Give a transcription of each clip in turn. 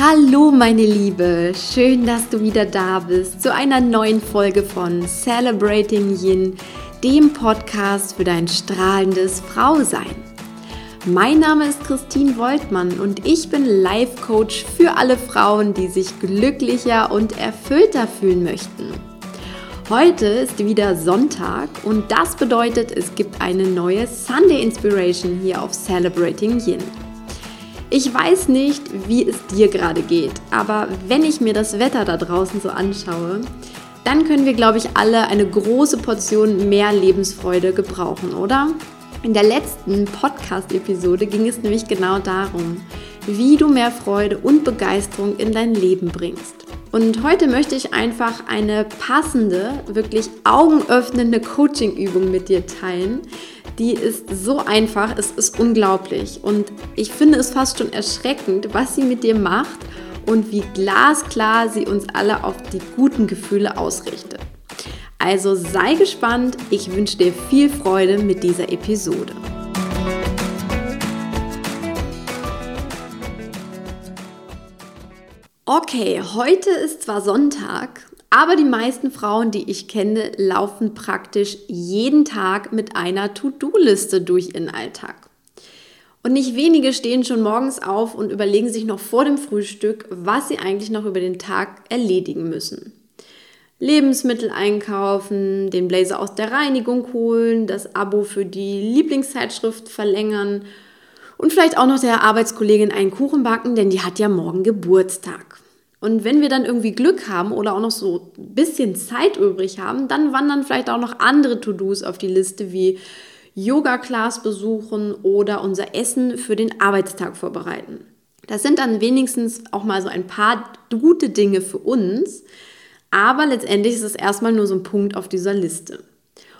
Hallo meine Liebe, schön, dass du wieder da bist zu einer neuen Folge von Celebrating Yin, dem Podcast für dein strahlendes Frausein. Mein Name ist Christine Woltmann und ich bin Life Coach für alle Frauen, die sich glücklicher und erfüllter fühlen möchten. Heute ist wieder Sonntag und das bedeutet, es gibt eine neue Sunday Inspiration hier auf Celebrating Yin. Ich weiß nicht, wie es dir gerade geht, aber wenn ich mir das Wetter da draußen so anschaue, dann können wir, glaube ich, alle eine große Portion mehr Lebensfreude gebrauchen, oder? In der letzten Podcast-Episode ging es nämlich genau darum, wie du mehr Freude und Begeisterung in dein Leben bringst. Und heute möchte ich einfach eine passende, wirklich augenöffnende Coaching-Übung mit dir teilen, die ist so einfach, es ist unglaublich. Und ich finde es fast schon erschreckend, was sie mit dir macht und wie glasklar sie uns alle auf die guten Gefühle ausrichtet. Also sei gespannt, ich wünsche dir viel Freude mit dieser Episode. Okay, heute ist zwar Sonntag, aber die meisten Frauen, die ich kenne, laufen praktisch jeden Tag mit einer To-Do-Liste durch ihren Alltag. Und nicht wenige stehen schon morgens auf und überlegen sich noch vor dem Frühstück, was sie eigentlich noch über den Tag erledigen müssen. Lebensmittel einkaufen, den Blazer aus der Reinigung holen, das Abo für die Lieblingszeitschrift verlängern und vielleicht auch noch der Arbeitskollegin einen Kuchen backen, denn die hat ja morgen Geburtstag. Und wenn wir dann irgendwie Glück haben oder auch noch so ein bisschen Zeit übrig haben, dann wandern vielleicht auch noch andere To-Dos auf die Liste wie Yoga-Class besuchen oder unser Essen für den Arbeitstag vorbereiten. Das sind dann wenigstens auch mal so ein paar gute Dinge für uns, aber letztendlich ist es erstmal nur so ein Punkt auf dieser Liste.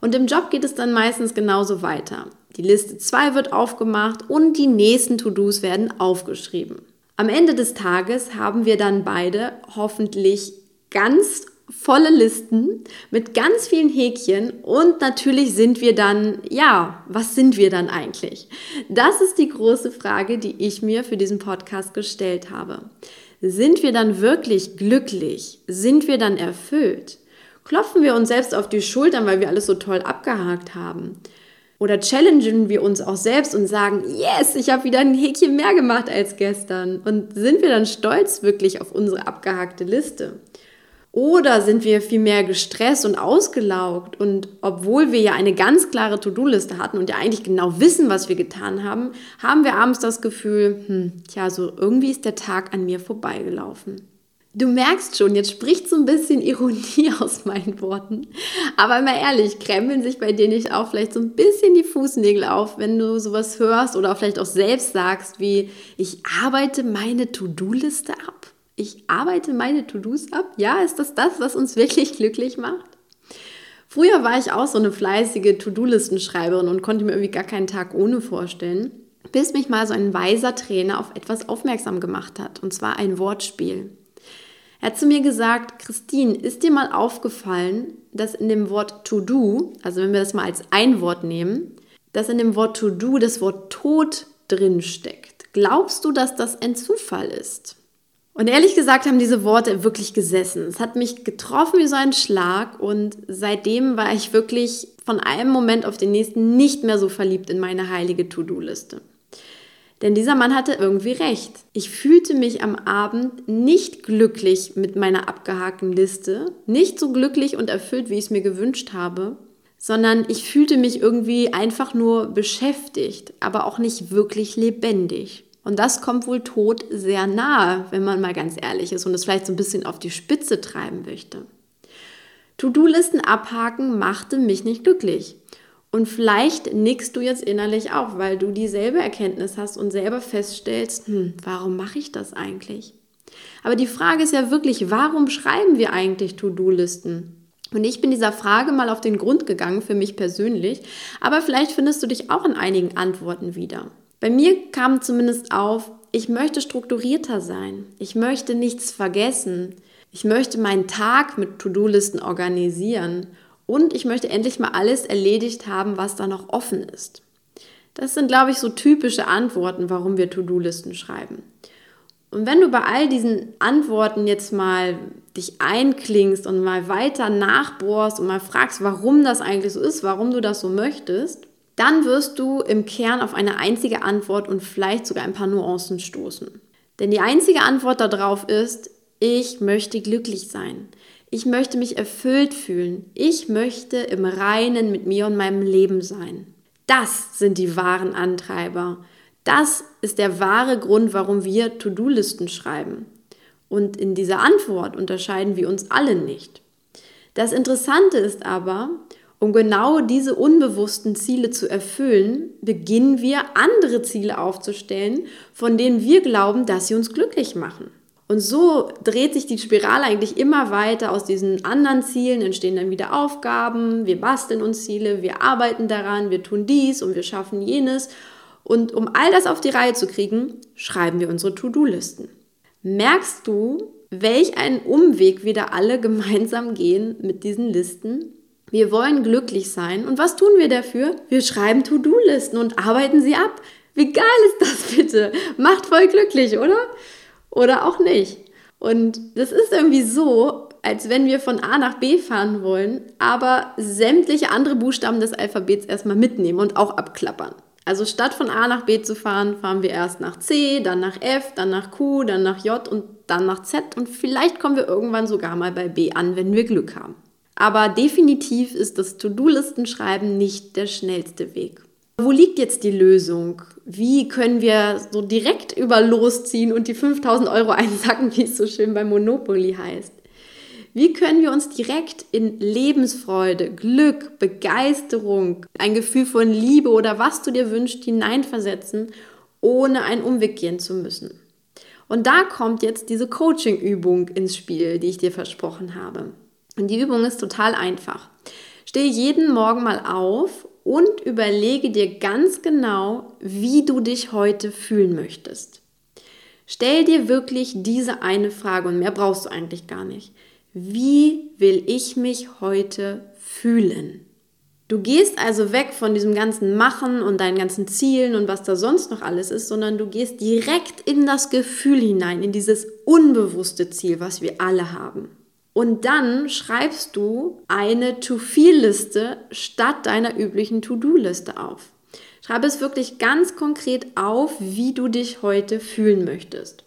Und im Job geht es dann meistens genauso weiter. Die Liste 2 wird aufgemacht und die nächsten To-Dos werden aufgeschrieben. Am Ende des Tages haben wir dann beide hoffentlich ganz volle Listen mit ganz vielen Häkchen und natürlich sind wir dann, ja, was sind wir dann eigentlich? Das ist die große Frage, die ich mir für diesen Podcast gestellt habe. Sind wir dann wirklich glücklich? Sind wir dann erfüllt? Klopfen wir uns selbst auf die Schultern, weil wir alles so toll abgehakt haben? Oder challengen wir uns auch selbst und sagen, yes, ich habe wieder ein Häkchen mehr gemacht als gestern. Und sind wir dann stolz wirklich auf unsere abgehackte Liste? Oder sind wir vielmehr gestresst und ausgelaugt und obwohl wir ja eine ganz klare To-Do-Liste hatten und ja eigentlich genau wissen, was wir getan haben, haben wir abends das Gefühl, hm, tja, so irgendwie ist der Tag an mir vorbeigelaufen. Du merkst schon, jetzt spricht so ein bisschen Ironie aus meinen Worten. Aber mal ehrlich, krempeln sich bei dir nicht auch vielleicht so ein bisschen die Fußnägel auf, wenn du sowas hörst oder vielleicht auch selbst sagst, wie ich arbeite meine To-Do-Liste ab? Ich arbeite meine To-Dos ab? Ja, ist das das, was uns wirklich glücklich macht? Früher war ich auch so eine fleißige To-Do-Listenschreiberin und konnte mir irgendwie gar keinen Tag ohne vorstellen, bis mich mal so ein weiser Trainer auf etwas aufmerksam gemacht hat, und zwar ein Wortspiel. Er hat zu mir gesagt, Christine, ist dir mal aufgefallen, dass in dem Wort to do, also wenn wir das mal als ein Wort nehmen, dass in dem Wort to do das Wort Tod drin steckt? Glaubst du, dass das ein Zufall ist? Und ehrlich gesagt haben diese Worte wirklich gesessen. Es hat mich getroffen wie so ein Schlag und seitdem war ich wirklich von einem Moment auf den nächsten nicht mehr so verliebt in meine heilige To-Do-Liste. Denn dieser Mann hatte irgendwie recht. Ich fühlte mich am Abend nicht glücklich mit meiner abgehakten Liste, nicht so glücklich und erfüllt, wie ich es mir gewünscht habe, sondern ich fühlte mich irgendwie einfach nur beschäftigt, aber auch nicht wirklich lebendig. Und das kommt wohl Tod sehr nahe, wenn man mal ganz ehrlich ist und es vielleicht so ein bisschen auf die Spitze treiben möchte. To-Do-Listen abhaken machte mich nicht glücklich. Und vielleicht nickst du jetzt innerlich auch, weil du dieselbe Erkenntnis hast und selber feststellst, hm, warum mache ich das eigentlich? Aber die Frage ist ja wirklich, warum schreiben wir eigentlich To-Do-Listen? Und ich bin dieser Frage mal auf den Grund gegangen, für mich persönlich, aber vielleicht findest du dich auch in einigen Antworten wieder. Bei mir kam zumindest auf, ich möchte strukturierter sein. Ich möchte nichts vergessen. Ich möchte meinen Tag mit To-Do-Listen organisieren und ich möchte endlich mal alles erledigt haben, was da noch offen ist. Das sind, glaube ich, so typische Antworten, warum wir To-Do-Listen schreiben. Und wenn du bei all diesen Antworten jetzt mal dich einklingst und mal weiter nachbohrst und mal fragst, warum das eigentlich so ist, warum du das so möchtest, dann wirst du im Kern auf eine einzige Antwort und vielleicht sogar ein paar Nuancen stoßen. Denn die einzige Antwort darauf ist, ich möchte glücklich sein. Ich möchte mich erfüllt fühlen. Ich möchte im Reinen mit mir und meinem Leben sein. Das sind die wahren Antreiber. Das ist der wahre Grund, warum wir To-Do-Listen schreiben. Und in dieser Antwort unterscheiden wir uns alle nicht. Das Interessante ist aber, um genau diese unbewussten Ziele zu erfüllen, beginnen wir andere Ziele aufzustellen, von denen wir glauben, dass sie uns glücklich machen. Und so dreht sich die Spirale eigentlich immer weiter. Aus diesen anderen Zielen entstehen dann wieder Aufgaben. Wir basteln uns Ziele, wir arbeiten daran, wir tun dies und wir schaffen jenes. Und um all das auf die Reihe zu kriegen, schreiben wir unsere To-Do-Listen. Merkst du, welch einen Umweg wir da alle gemeinsam gehen mit diesen Listen? Wir wollen glücklich sein. Und was tun wir dafür? Wir schreiben To-Do-Listen und arbeiten sie ab. Wie geil ist das bitte? Macht voll glücklich, oder? Oder auch nicht. Und das ist irgendwie so, als wenn wir von A nach B fahren wollen, aber sämtliche andere Buchstaben des Alphabets erstmal mitnehmen und auch abklappern. Also statt von A nach B zu fahren, fahren wir erst nach C, dann nach F, dann nach Q, dann nach J und dann nach Z und vielleicht kommen wir irgendwann sogar mal bei B an, wenn wir Glück haben. Aber definitiv ist das To-Do-Listenschreiben nicht der schnellste Weg. Wo liegt jetzt die Lösung? Wie können wir so direkt über losziehen und die 5000 Euro einsacken, wie es so schön bei Monopoly heißt? Wie können wir uns direkt in Lebensfreude, Glück, Begeisterung, ein Gefühl von Liebe oder was du dir wünschst hineinversetzen, ohne einen Umweg gehen zu müssen? Und da kommt jetzt diese Coaching-Übung ins Spiel, die ich dir versprochen habe. Und die Übung ist total einfach. Steh jeden Morgen mal auf und überlege dir ganz genau, wie du dich heute fühlen möchtest. Stell dir wirklich diese eine Frage und mehr brauchst du eigentlich gar nicht. Wie will ich mich heute fühlen? Du gehst also weg von diesem ganzen Machen und deinen ganzen Zielen und was da sonst noch alles ist, sondern du gehst direkt in das Gefühl hinein, in dieses unbewusste Ziel, was wir alle haben. Und dann schreibst du eine To-Feel-Liste statt deiner üblichen To-Do-Liste auf. Schreibe es wirklich ganz konkret auf, wie du dich heute fühlen möchtest.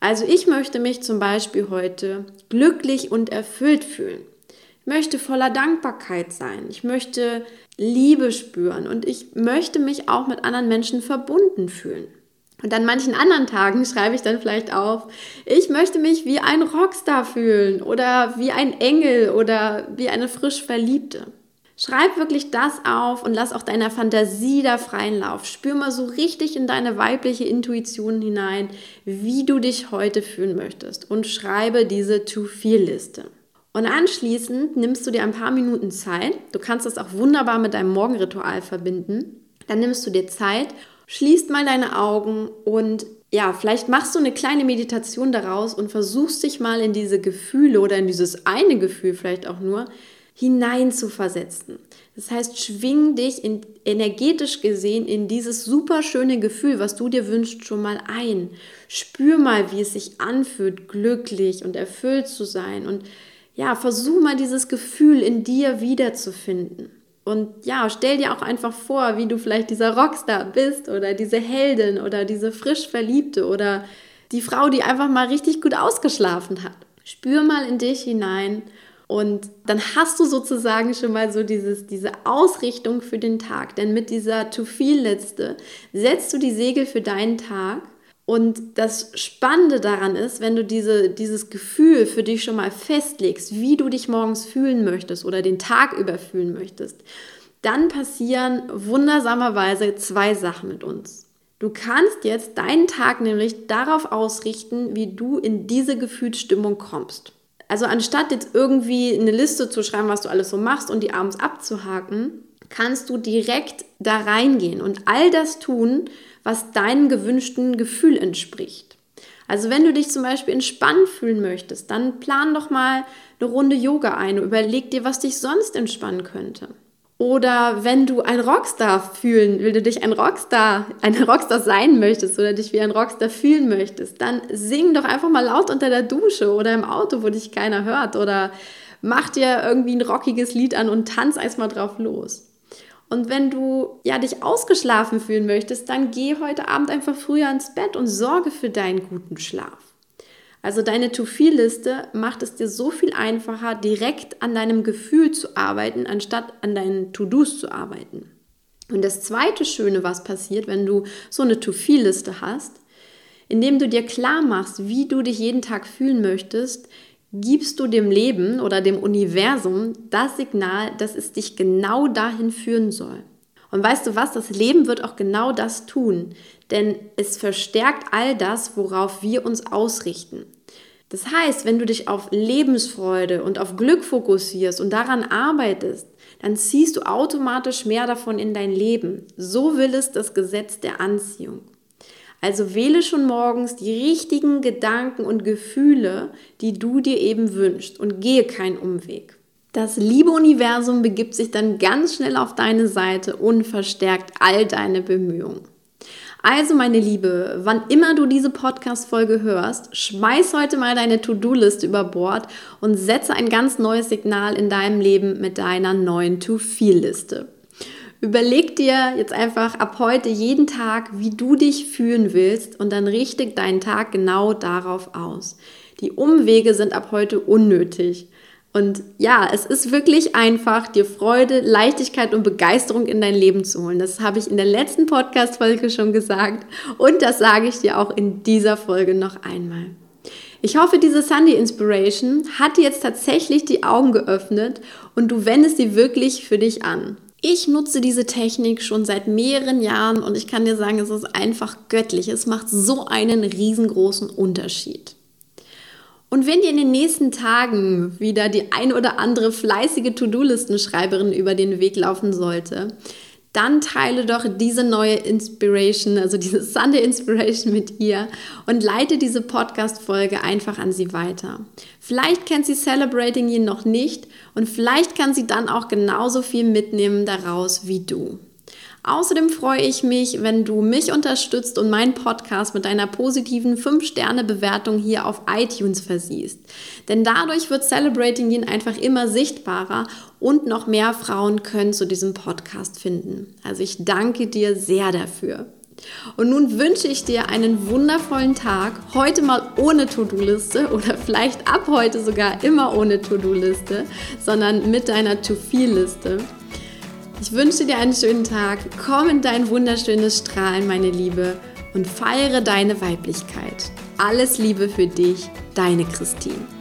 Also ich möchte mich zum Beispiel heute glücklich und erfüllt fühlen. Ich möchte voller Dankbarkeit sein. Ich möchte Liebe spüren und ich möchte mich auch mit anderen Menschen verbunden fühlen. Und an manchen anderen Tagen schreibe ich dann vielleicht auf, ich möchte mich wie ein Rockstar fühlen oder wie ein Engel oder wie eine frisch Verliebte. Schreib wirklich das auf und lass auch deiner Fantasie da freien Lauf. Spür mal so richtig in deine weibliche Intuition hinein, wie du dich heute fühlen möchtest und schreibe diese To-Feel-Liste. Und anschließend nimmst du dir ein paar Minuten Zeit. Du kannst das auch wunderbar mit deinem Morgenritual verbinden. Dann nimmst du dir Zeit, schließt mal deine Augen und ja, vielleicht machst du eine kleine Meditation daraus und versuchst dich mal in diese Gefühle oder in dieses eine Gefühl vielleicht auch nur hinein zu versetzen. Das heißt, schwing dich in, energetisch gesehen in dieses super schöne Gefühl, was du dir wünschst, schon mal ein. Spür mal, wie es sich anfühlt, glücklich und erfüllt zu sein. Und ja, versuch mal dieses Gefühl in dir wiederzufinden. Und ja, stell dir auch einfach vor, wie du vielleicht dieser Rockstar bist oder diese Heldin oder diese frisch Verliebte oder die Frau, die einfach mal richtig gut ausgeschlafen hat. Spür mal in dich hinein und dann hast du sozusagen schon mal so dieses, diese Ausrichtung für den Tag. Denn mit dieser To-Feel-Liste setzt du die Segel für deinen Tag. Und das Spannende daran ist, wenn du diese, dieses Gefühl für dich schon mal festlegst, wie du dich morgens fühlen möchtest oder den Tag über fühlen möchtest, dann passieren wundersamerweise zwei Sachen mit uns. Du kannst jetzt deinen Tag nämlich darauf ausrichten, wie du in diese Gefühlsstimmung kommst. Also anstatt jetzt irgendwie eine Liste zu schreiben, was du alles so machst und die abends abzuhaken, kannst du direkt da reingehen und all das tun, was deinem gewünschten Gefühl entspricht. Also wenn du dich zum Beispiel entspannt fühlen möchtest, dann plan doch mal eine Runde Yoga ein überleg dir, was dich sonst entspannen könnte. Oder wenn du ein Rockstar fühlen, will du dich ein Rockstar, ein Rockstar sein möchtest oder dich wie ein Rockstar fühlen möchtest, dann sing doch einfach mal laut unter der Dusche oder im Auto, wo dich keiner hört oder mach dir irgendwie ein rockiges Lied an und tanz erstmal drauf los. Und wenn du ja dich ausgeschlafen fühlen möchtest, dann geh heute Abend einfach früher ins Bett und sorge für deinen guten Schlaf. Also deine To-Feel-Liste macht es dir so viel einfacher, direkt an deinem Gefühl zu arbeiten, anstatt an deinen To-Dos zu arbeiten. Und das zweite Schöne, was passiert, wenn du so eine To-Feel-Liste hast, indem du dir klar machst, wie du dich jeden Tag fühlen möchtest, gibst du dem Leben oder dem Universum das Signal, dass es dich genau dahin führen soll. Und weißt du was, das Leben wird auch genau das tun, denn es verstärkt all das, worauf wir uns ausrichten. Das heißt, wenn du dich auf Lebensfreude und auf Glück fokussierst und daran arbeitest, dann ziehst du automatisch mehr davon in dein Leben. So will es das Gesetz der Anziehung. Also wähle schon morgens die richtigen Gedanken und Gefühle, die du dir eben wünschst und gehe keinen Umweg. Das liebe Universum begibt sich dann ganz schnell auf deine Seite und verstärkt all deine Bemühungen. Also, meine Liebe, wann immer du diese Podcast-Folge hörst, schmeiß heute mal deine To-Do-Liste über Bord und setze ein ganz neues Signal in deinem Leben mit deiner neuen To-Feel-Liste. Überleg dir jetzt einfach ab heute jeden Tag, wie du dich fühlen willst und dann richte deinen Tag genau darauf aus. Die Umwege sind ab heute unnötig. Und ja, es ist wirklich einfach, dir Freude, Leichtigkeit und Begeisterung in dein Leben zu holen. Das habe ich in der letzten Podcast-Folge schon gesagt und das sage ich dir auch in dieser Folge noch einmal. Ich hoffe, diese Sunday Inspiration hat dir jetzt tatsächlich die Augen geöffnet und du wendest sie wirklich für dich an. Ich nutze diese Technik schon seit mehreren Jahren und ich kann dir sagen, es ist einfach göttlich. Es macht so einen riesengroßen Unterschied. Und wenn dir in den nächsten Tagen wieder die ein oder andere fleißige To-Do-Listenschreiberin über den Weg laufen sollte, dann teile doch diese neue Inspiration, also diese Sunday Inspiration mit ihr und leite diese Podcast-Folge einfach an sie weiter. Vielleicht kennt sie Celebrating You noch nicht und vielleicht kann sie dann auch genauso viel mitnehmen daraus wie du. Außerdem freue ich mich, wenn du mich unterstützt und meinen Podcast mit deiner positiven 5-Sterne-Bewertung hier auf iTunes versiehst. Denn dadurch wird Celebrating Yin einfach immer sichtbarer und noch mehr Frauen können zu diesem Podcast finden. Also ich danke dir sehr dafür. Und nun wünsche ich dir einen wundervollen Tag. Heute mal ohne To-Do-Liste oder vielleicht ab heute sogar immer ohne To-Do-Liste, sondern mit deiner To-Feel-Liste. Ich wünsche dir einen schönen Tag. Komm in dein wunderschönes Strahlen, meine Liebe, und feiere deine Weiblichkeit. Alles Liebe für dich, deine Christine.